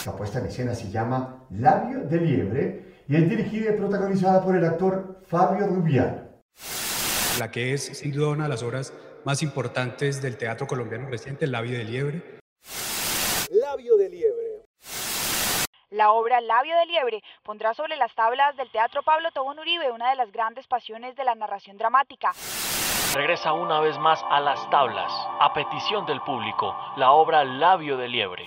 Esta puesta en escena se llama Labio de Liebre y es dirigida y protagonizada por el actor Fabio Rubiano. La que es sin duda una de las obras más importantes del teatro colombiano reciente, Labio de Liebre. Labio de Liebre. La obra Labio de Liebre pondrá sobre las tablas del Teatro Pablo Tobón Uribe una de las grandes pasiones de la narración dramática. Regresa una vez más a las tablas, a petición del público, la obra Labio de Liebre.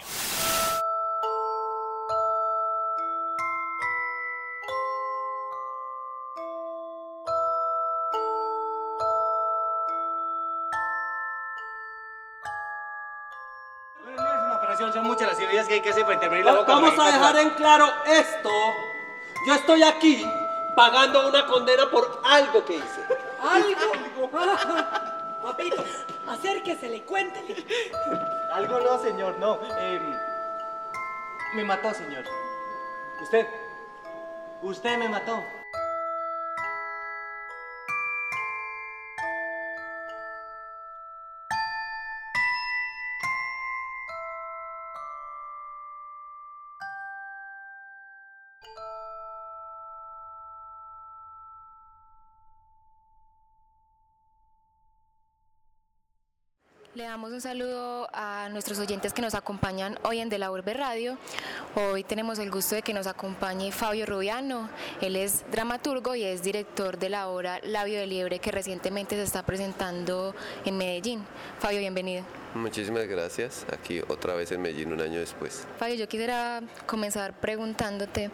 Son muchas las cirugías que hay que hacer para intervenir la boca. Vamos a dejar en claro esto. Yo estoy aquí pagando una condena por algo que hice. ¿Algo? Papito, acérquese, y cuéntele. Algo no, señor, no. em, me mató, señor. Usted. Usted me mató. Le damos un saludo a nuestros oyentes que nos acompañan hoy en De la Urbe Radio. Hoy tenemos el gusto de que nos acompañe Fabio Rubiano. Él es dramaturgo y es director de la obra Labio de Liebre que recientemente se está presentando en Medellín. Fabio, bienvenido. Muchísimas gracias. Aquí otra vez en Medellín un año después. Fabio, yo quisiera comenzar preguntándote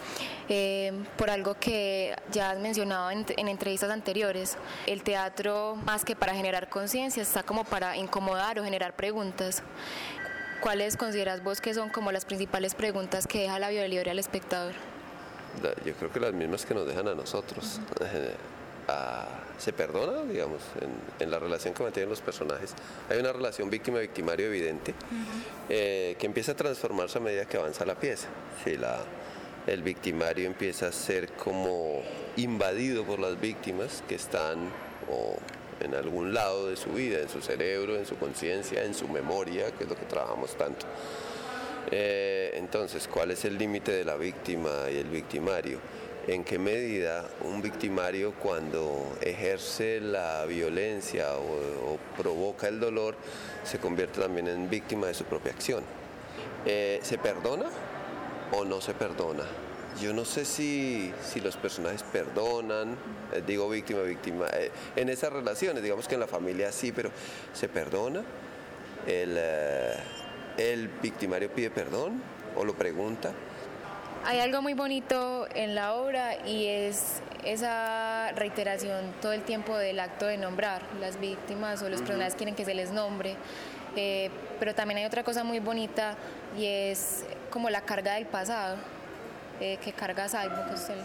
eh, por algo que ya has mencionado en, en entrevistas anteriores. El teatro, más que para generar conciencia, está como para incomodar o generar preguntas. ¿Cuáles consideras vos que son como las principales preguntas que deja la libre al espectador? Yo creo que las mismas que nos dejan a nosotros. Ah, se perdona, digamos, en, en la relación que mantienen los personajes. Hay una relación víctima-victimario evidente eh, que empieza a transformarse a medida que avanza la pieza. Si la, el victimario empieza a ser como invadido por las víctimas que están o en algún lado de su vida, en su cerebro, en su conciencia, en su memoria, que es lo que trabajamos tanto. Eh, entonces, ¿cuál es el límite de la víctima y el victimario? ¿En qué medida un victimario cuando ejerce la violencia o, provoca el dolor se convierte también en víctima de su propia acción? Eh, ¿Se perdona o no se perdona? Yo no sé si, si los personajes perdonan, eh, digo víctima, víctima, eh, en esas relaciones, digamos que en la familia sí, pero ¿se perdona? El, eh, el victimario pide perdón o lo pregunta. Hay algo muy bonito en la obra y es esa reiteración todo el tiempo del acto de nombrar. Las víctimas o los personajes quieren que se les nombre. Eh, pero también hay otra cosa muy bonita y es como la carga del pasado eh, que carga Salvo. que usted-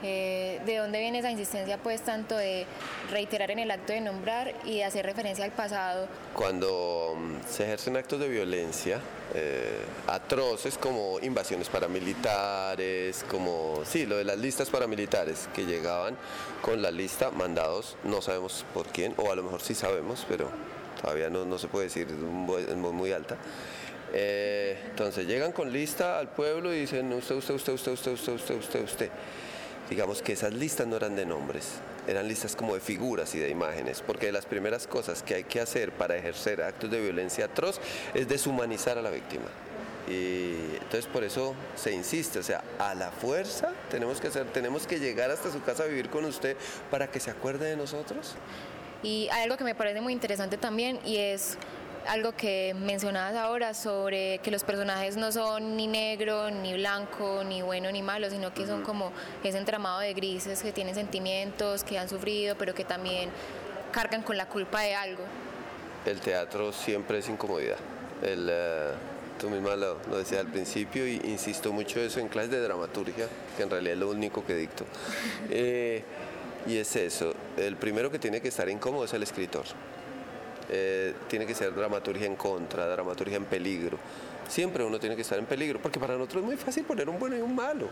eh, ¿De dónde viene esa insistencia pues tanto de reiterar en el acto de nombrar y de hacer referencia al pasado? Cuando mm, se ejercen actos de violencia eh, atroces como invasiones paramilitares, como, sí, lo de las listas paramilitares que llegaban con la lista mandados, no sabemos por quién, o a lo mejor sí sabemos, pero todavía no, no se puede decir, muy- muy alta. Eh, entonces llegan con lista al pueblo y dicen usted, usted, usted, usted, usted, usted, usted, usted, usted. Digamos que esas listas no eran de nombres, eran listas como de figuras y de imágenes, porque de las primeras cosas que hay que hacer para ejercer actos de violencia atroz es deshumanizar a la víctima. Y entonces por eso se insiste, o sea, a la fuerza tenemos que hacer, tenemos que llegar hasta su casa a vivir con usted para que se acuerde de nosotros. Y hay algo que me parece muy interesante también y es algo que mencionabas ahora sobre que los personajes no son ni negro, ni blanco, ni bueno, ni malo, sino que son como ese entramado de grises que tienen sentimientos, que han sufrido, pero que también cargan con la culpa de algo. El teatro siempre es incomodidad. El, eh, tú misma lo, lo decías al principio y insisto mucho eso en clases de dramaturgia, que en realidad es lo único que dicto. Eh, y es eso, el primero que tiene que estar incómodo es el escritor. Eh, tiene que ser dramaturgia en contra, dramaturgia en peligro. Siempre uno tiene que estar en peligro, porque para nosotros es muy fácil poner un bueno y un malo.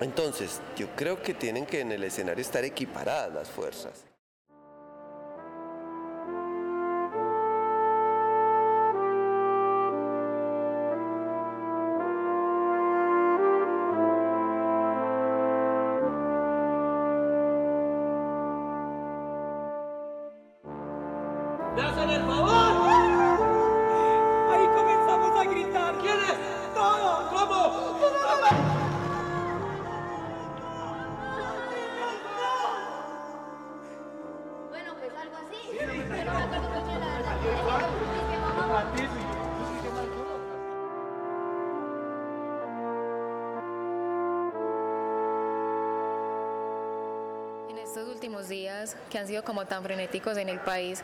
Entonces, yo creo que tienen que en el escenario estar equiparadas las fuerzas. Que han sido como tan frenéticos en el país,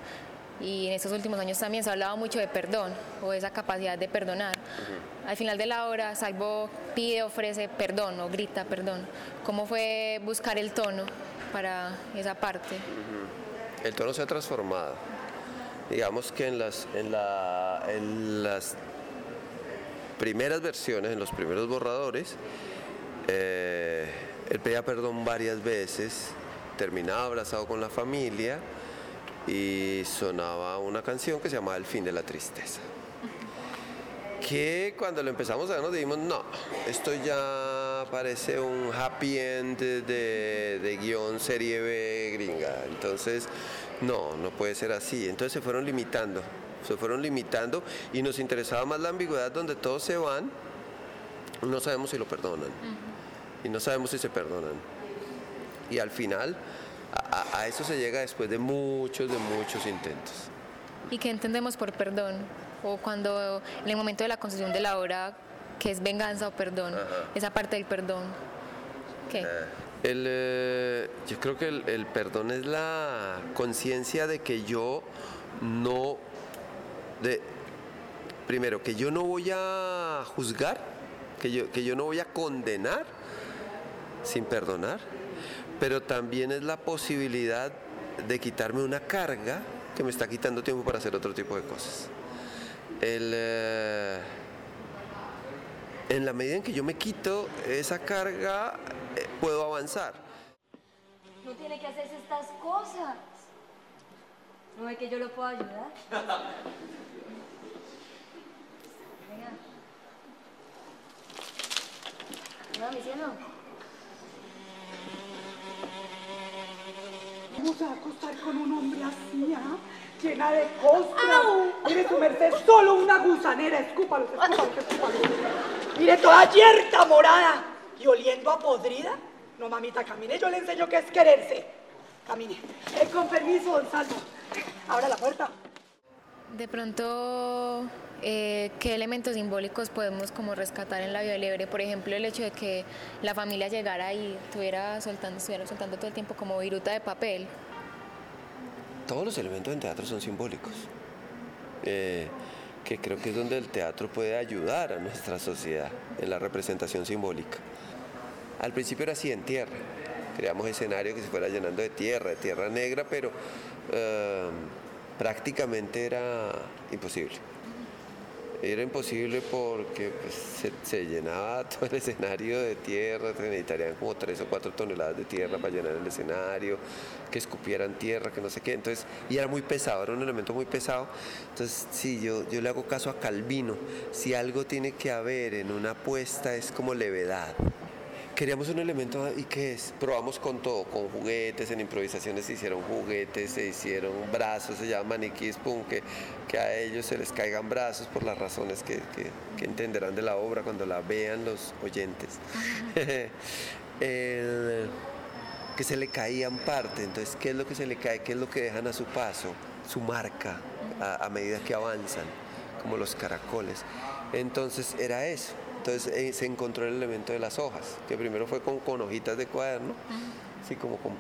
y en estos últimos años también se ha hablado mucho de perdón o esa capacidad de perdonar. Al final de la obra, Salvo pide, ofrece perdón o grita perdón. ¿Cómo fue buscar el tono para esa parte? El tono se ha transformado. Digamos que en las, en la- en las primeras versiones, en los primeros borradores, eh, él pedía perdón varias veces, terminaba abrazado con la familia y sonaba una canción que se llamaba El fin de la tristeza. Que cuando lo empezamos a ver nos dijimos, no, esto ya parece un happy end de, de guion serie B gringa. Entonces, no, no puede ser así. Entonces se fueron limitando, se fueron limitando y nos interesaba más la ambigüedad donde todos se van, no sabemos si lo perdonan y no sabemos si se perdonan. Y al final, a, eso se llega después de muchos, de muchos intentos. ¿Y qué entendemos por perdón? O cuando en el momento de la construcción de la obra, que es venganza o perdón, esa parte del perdón. ¿Qué? El, eh, yo creo que el, el perdón es la conciencia de que yo no, de, primero, que yo no voy a juzgar, que yo, que yo no voy a condenar sin perdonar, pero también es la posibilidad de quitarme una carga que me está quitando tiempo para hacer otro tipo de cosas. El, eh, en la medida en que yo me quito esa carga, eh, puedo avanzar. No tiene que hacerse estas cosas. ¿No ve que yo lo puedo ayudar? Venga. No, mi cielo. ¿Cómo se va a acostar con un hombre así, ah? Llena de costras. Mire, su merced, solo una gusanera. Escúpalos, escúpalos, escúpalos. Mire, toda yerta morada y oliendo a podrida. No, mamita, camine, yo le enseño qué es quererse. Camine. Eh, con permiso, don Salvo. Abra la puerta. De pronto, eh, ¿qué elementos simbólicos podemos como rescatar en la vida libre? Por ejemplo, el hecho de que la familia llegara y estuviera soltando, estuviera soltando todo el tiempo como viruta de papel. Todos los elementos en teatro son simbólicos, eh, que creo que es donde el teatro puede ayudar a nuestra sociedad en la representación simbólica. Al principio era así en tierra, creamos escenario que se fuera llenando de tierra, de tierra negra, pero eh, prácticamente era imposible. Era imposible porque pues, se, llenaba todo el escenario de tierra, se necesitarían como tres o cuatro toneladas de tierra para llenar el escenario, que escupieran tierra, que no sé qué. Entonces, y era muy pesado, era un elemento muy pesado. Entonces, sí, yo, yo le hago caso a Calvino. Si algo tiene que haber en una apuesta es como levedad. Queríamos un elemento, ¿y qué es? Probamos con todo, con juguetes, en improvisaciones se hicieron juguetes, se hicieron brazos, se llama maniquís, pum, que, que a ellos se les caigan brazos por las razones que, que- que entenderán de la obra cuando la vean los oyentes. Que se le caían parte, entonces, ¿qué es lo que se le cae? ¿Qué es lo que dejan a su paso? Su marca, a medida que avanzan, como los caracoles. Entonces, era eso. Entonces eh, se encontró el elemento de las hojas, que primero fue con, con hojitas de cuaderno, así como con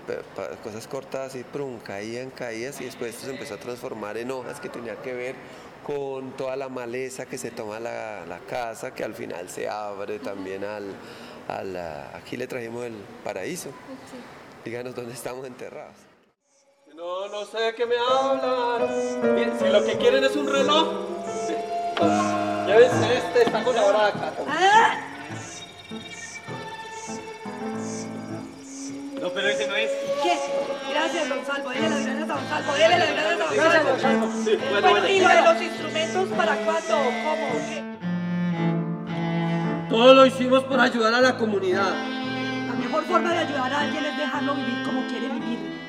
cosas cortadas y prum, caían, caías y después esto se empezó a transformar en hojas que tenía que ver con toda la maleza que se toma la, la casa, que al final se abre también al, al, aquí le trajimos el paraíso. Díganos dónde estamos enterrados. No, no sé de qué me hablan. Bien, si lo que quieren es un reloj, ah, llévense este, está con la hora acá. No, pero ese no es. ¿Qué? Gracias, don Salvo. Dele las gracias a don Salvo. Dele las gracias a don Salvo. Sí, bueno, Bueno, bueno. ¿y lo de los instrumentos para cuándo? ¿Cómo? ¿Qué? Todo lo hicimos por ayudar a la comunidad. La mejor forma de ayudar a alguien es dejarlo vivir como quiere vivir.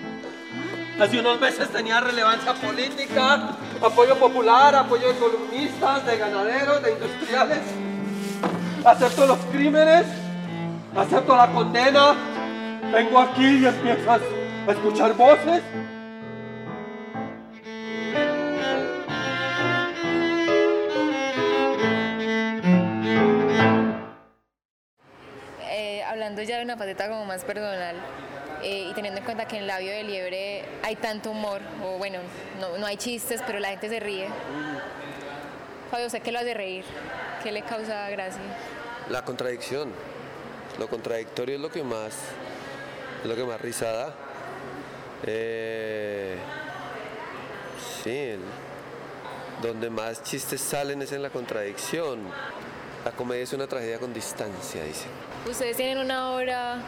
Hace unos meses tenía relevancia política, apoyo popular, apoyo de columnistas, de ganaderos, de industriales. Acepto los crímenes, acepto la condena. Vengo aquí y empiezas a escuchar voces. Eh, hablando ya de una faceta como más personal eh, y teniendo en cuenta que en el labio de liebre hay tanto humor, o bueno, no, no hay chistes, pero la gente se ríe. Fabio, ¿usted qué lo hace reír? ¿Qué le causa gracia? La contradicción. Lo contradictorio es lo que más, es lo que más risa da. Eh, sí, donde más chistes salen es en la contradicción. La comedia es una tragedia con distancia, dicen. Ustedes tienen una obra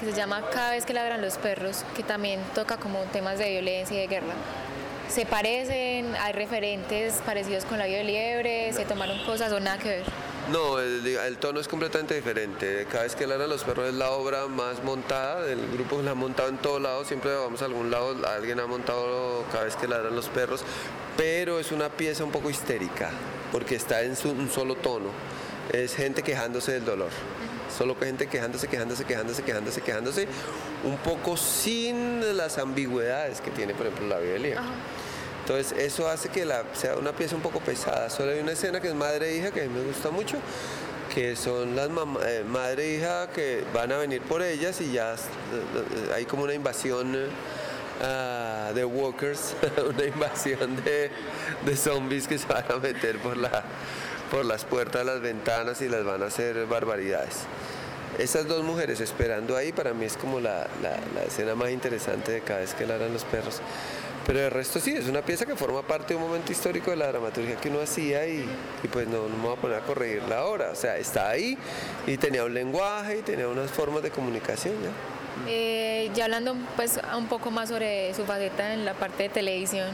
que se llama Cada vez que ladran los perros, que también toca como temas de violencia y de guerra. ¿Se parecen? ¿Hay referentes parecidos con la vida de liebre? ¿Se tomaron cosas o nada que ver? No, el, el tono es completamente diferente. Cada vez que Lara los perros es la obra más montada del grupo, la han montado en todos lados, siempre vamos a algún lado, alguien ha montado cada vez que ladran los perros, pero es una pieza un poco histérica, porque está en su- un solo tono. Es gente quejándose del dolor. Solo que gente quejándose, quejándose, quejándose, quejándose, quejándose, un poco sin las ambigüedades que tiene, por ejemplo, la de Liebre. Entonces eso hace que la, sea una pieza un poco pesada. Solo hay una escena que es madre e hija que a mí me gusta mucho, que son las eh, madre e hija que van a venir por ellas y ya eh, eh, hay como una invasión ah, de walkers, una invasión de, de zombies que se van a meter por, la, por las puertas, las ventanas y las van a hacer barbaridades. Esas dos mujeres esperando ahí para mí es como la, la- la escena más interesante de cada vez que ladran los perros. Pero el resto sí, es una pieza que forma parte de un momento histórico de la dramaturgia que uno hacía y, y pues no, no me voy a poner a corregirla ahora. O sea, está ahí y tenía un lenguaje y tenía unas formas de comunicación ya. Eh, ya hablando pues un poco más sobre su faceta en la parte de televisión,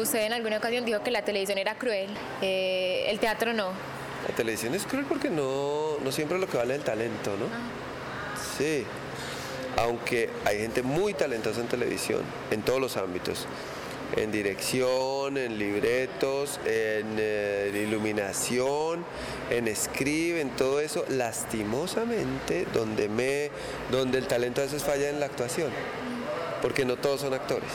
usted en alguna ocasión dijo que la televisión era cruel, eh, el teatro no. La televisión es cruel porque no, no siempre lo que vale es el talento, ¿no? Sí. Aunque hay gente muy talentosa en televisión, en todos los ámbitos. En dirección, en libretos, en eh, iluminación, en script, en todo eso. Lastimosamente, donde, me, donde el talento a veces falla en la actuación. Porque no todos son actores.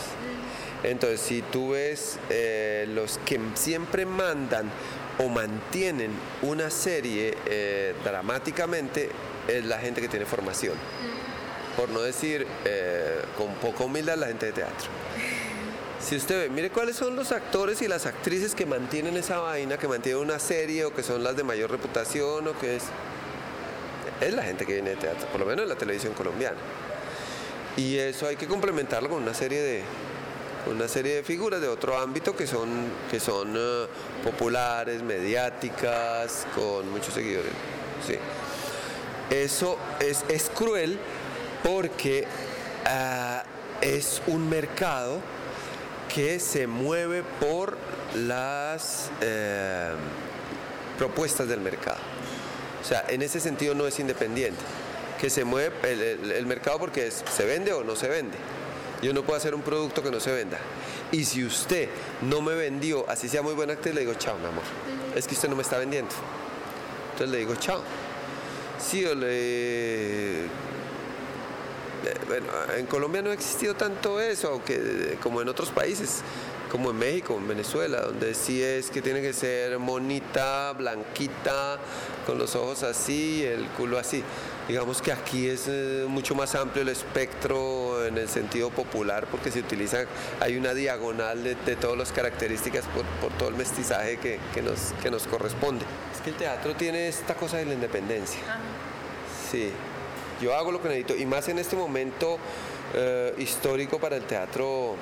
Entonces, si tú ves eh, los que siempre mandan o mantienen una serie eh, dramáticamente, es la gente que tiene formación. Por no decir eh, con poca humildad, la gente de teatro. Si usted ve, mire cuáles son los actores y las actrices que mantienen esa vaina, que mantienen una serie o que son las de mayor reputación o que es... Es la gente que viene de teatro, por lo menos en la televisión colombiana. Y eso hay que complementarlo con una serie de, una serie de figuras de otro ámbito que son, que son eh, populares, mediáticas, con muchos seguidores. Sí. Eso es, es cruel porque ah, es un mercado que se mueve por las eh, propuestas del mercado. O sea, en ese sentido no es independiente, que se mueve el, mercado porque se vende o no se vende. Yo no puedo hacer un producto que no se venda. Y si usted no me vendió, así sea muy buena actriz, le digo, chao, mi amor. Es que usted no me está vendiendo. Entonces le digo, chao. Sí, o le... Eh, Bueno, en Colombia no ha existido tanto eso, aunque eh, como en otros países, como en México, en Venezuela, donde sí es que tiene que ser monita, blanquita, con los ojos así, el culo así. Digamos que aquí es eh, mucho más amplio el espectro en el sentido popular porque se utiliza, hay una diagonal de, de todas las características por, por todo el mestizaje que, que nos, que nos corresponde. Es que el teatro tiene esta cosa de la independencia. Sí, yo hago lo que necesito y más en este momento eh, histórico para el teatro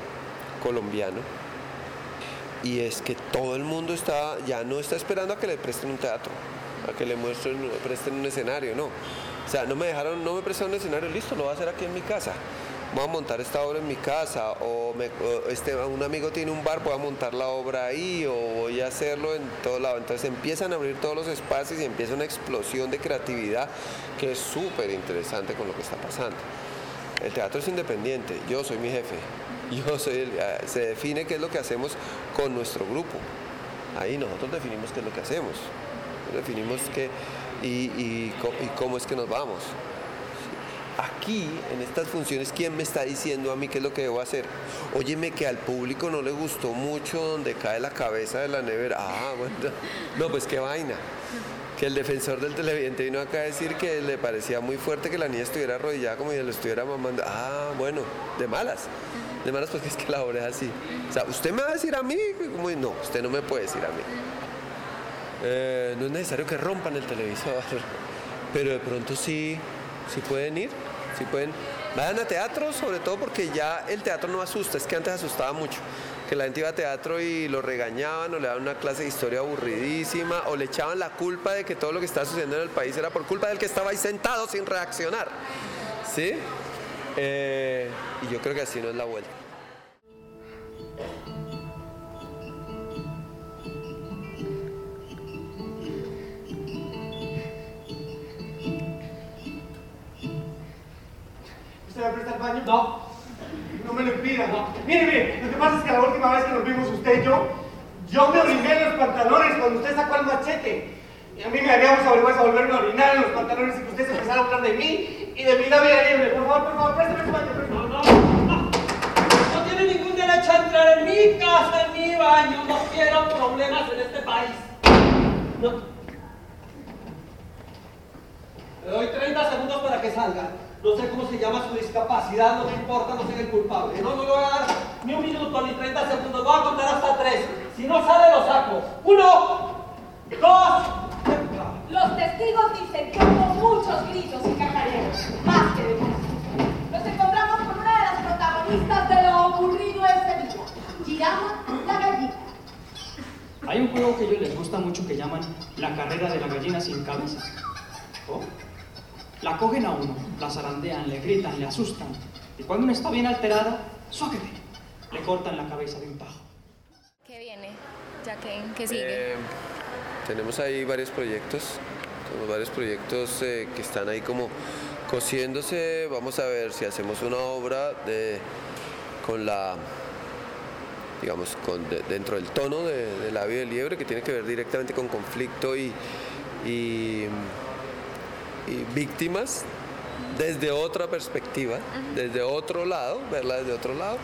colombiano. Y es que todo el mundo está, ya no está esperando a que le presten un teatro, a que le muestren, presten un escenario, no. Sea, no me dejaron, no me prestaron un escenario, listo, lo voy a hacer aquí en mi casa. Voy a montar esta obra en mi casa, o, este, un amigo tiene un bar, voy a montar la obra ahí, o voy a hacerlo en todo lado. Entonces empiezan a abrir todos los espacios y empieza una explosión de creatividad que es súper interesante con lo que está pasando. el teatro es independiente, yo soy mi jefe, yo soy el- ah, se define qué es lo que hacemos con nuestro grupo. Ahí nosotros definimos qué es lo que hacemos, definimos qué y, cómo es que nos vamos. Aquí, en estas funciones, ¿quién me está diciendo a mí qué es lo que debo hacer? Óyeme que al público no le gustó mucho donde cae la cabeza de la nevera. Ah, bueno, no, pues qué vaina. Que el defensor del televidente vino acá a decir que le parecía muy fuerte que la niña estuviera arrodillada como si lo estuviera mamando. Ah, bueno, de malas. De malas porque es que la obra es así. O sea, ¿usted me va a decir a mí? No, usted no me puede decir a mí. Eh, no es necesario que rompan el televisor, pero de pronto sí, sí pueden ir, sí pueden. Vayan a teatro, sobre todo porque ya el teatro no asusta, es que antes asustaba mucho. Que la gente iba a teatro y lo regañaban o le daban una clase de historia aburridísima o le echaban la culpa de que todo lo que estaba sucediendo en el país era por culpa del que estaba ahí sentado sin reaccionar. ¿Sí? Eh, y yo creo que así no es la vuelta. No. No me lo impida. Mire, mire, lo que pasa es que la última vez que nos vimos usted y yo, yo me oriné en los pantalones cuando usted sacó el machete. Y a mí me mucha vergüenza volverme a orinar en los pantalones y que usted se empezara a hablar de mí y de mi vida libre. Por favor, por favor, préstame el baño. No, no, No tiene ningún derecho a entrar en mi casa, en mi baño. No quiero problemas en este país. No. Le doy 30 segundos para que salga. No sé cómo se llama su discapacidad, no me importa, no soy el culpable. No, no le voy a dar ni un minuto ni 30 segundos. Voy a contar hasta tres. Si no sale, lo saco. Uno, dos. Los testigos dicen que hubo muchos gritos y cacareos, más que de Nos encontramos con una de las protagonistas de lo ocurrido ese día, Girama la gallina. Hay un juego que a ellos les gusta mucho que llaman la carrera de la gallina sin cabeza. ¿Oh? La cogen a uno, la zarandean, le gritan, le asustan. Y cuando uno está bien alterado, ¡suáquete! Le cortan la cabeza de un tajo. ¿Qué viene? Jacqueline, ¿qué sigue? Eh, tenemos ahí varios proyectos, tenemos varios proyectos eh, que están ahí como cosiéndose. Vamos a ver si hacemos una obra de, con la, digamos, con, de- dentro del tono de, de La vida del liebre, que tiene que ver directamente con conflicto y víctimas desde otra perspectiva, desde otro lado, verla desde otro lado.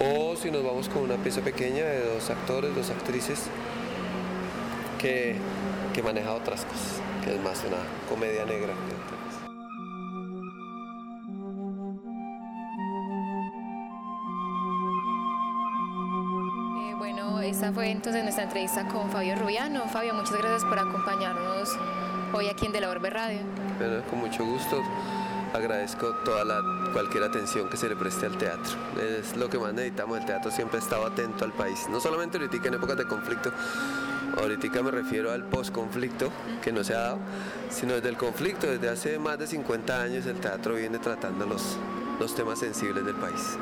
O si nos vamos con una pieza pequeña de dos actores, dos actrices, que, que maneja otras cosas, que es más una comedia negra. Eh, bueno, esa fue entonces nuestra entrevista con Fabio Rubiano. Fabio, muchas gracias por acompañarnos hoy aquí en De la Orbe Radio. Bueno, con mucho gusto. Agradezco toda la, cualquier atención que se le preste al teatro. Es lo que más necesitamos. El teatro siempre ha estado atento al país. No solamente ahorita en épocas de conflicto, ahorita me refiero al post-conflicto que no se ha dado, sino desde el conflicto, desde hace más de 50 años el teatro viene tratando los, los temas sensibles del país.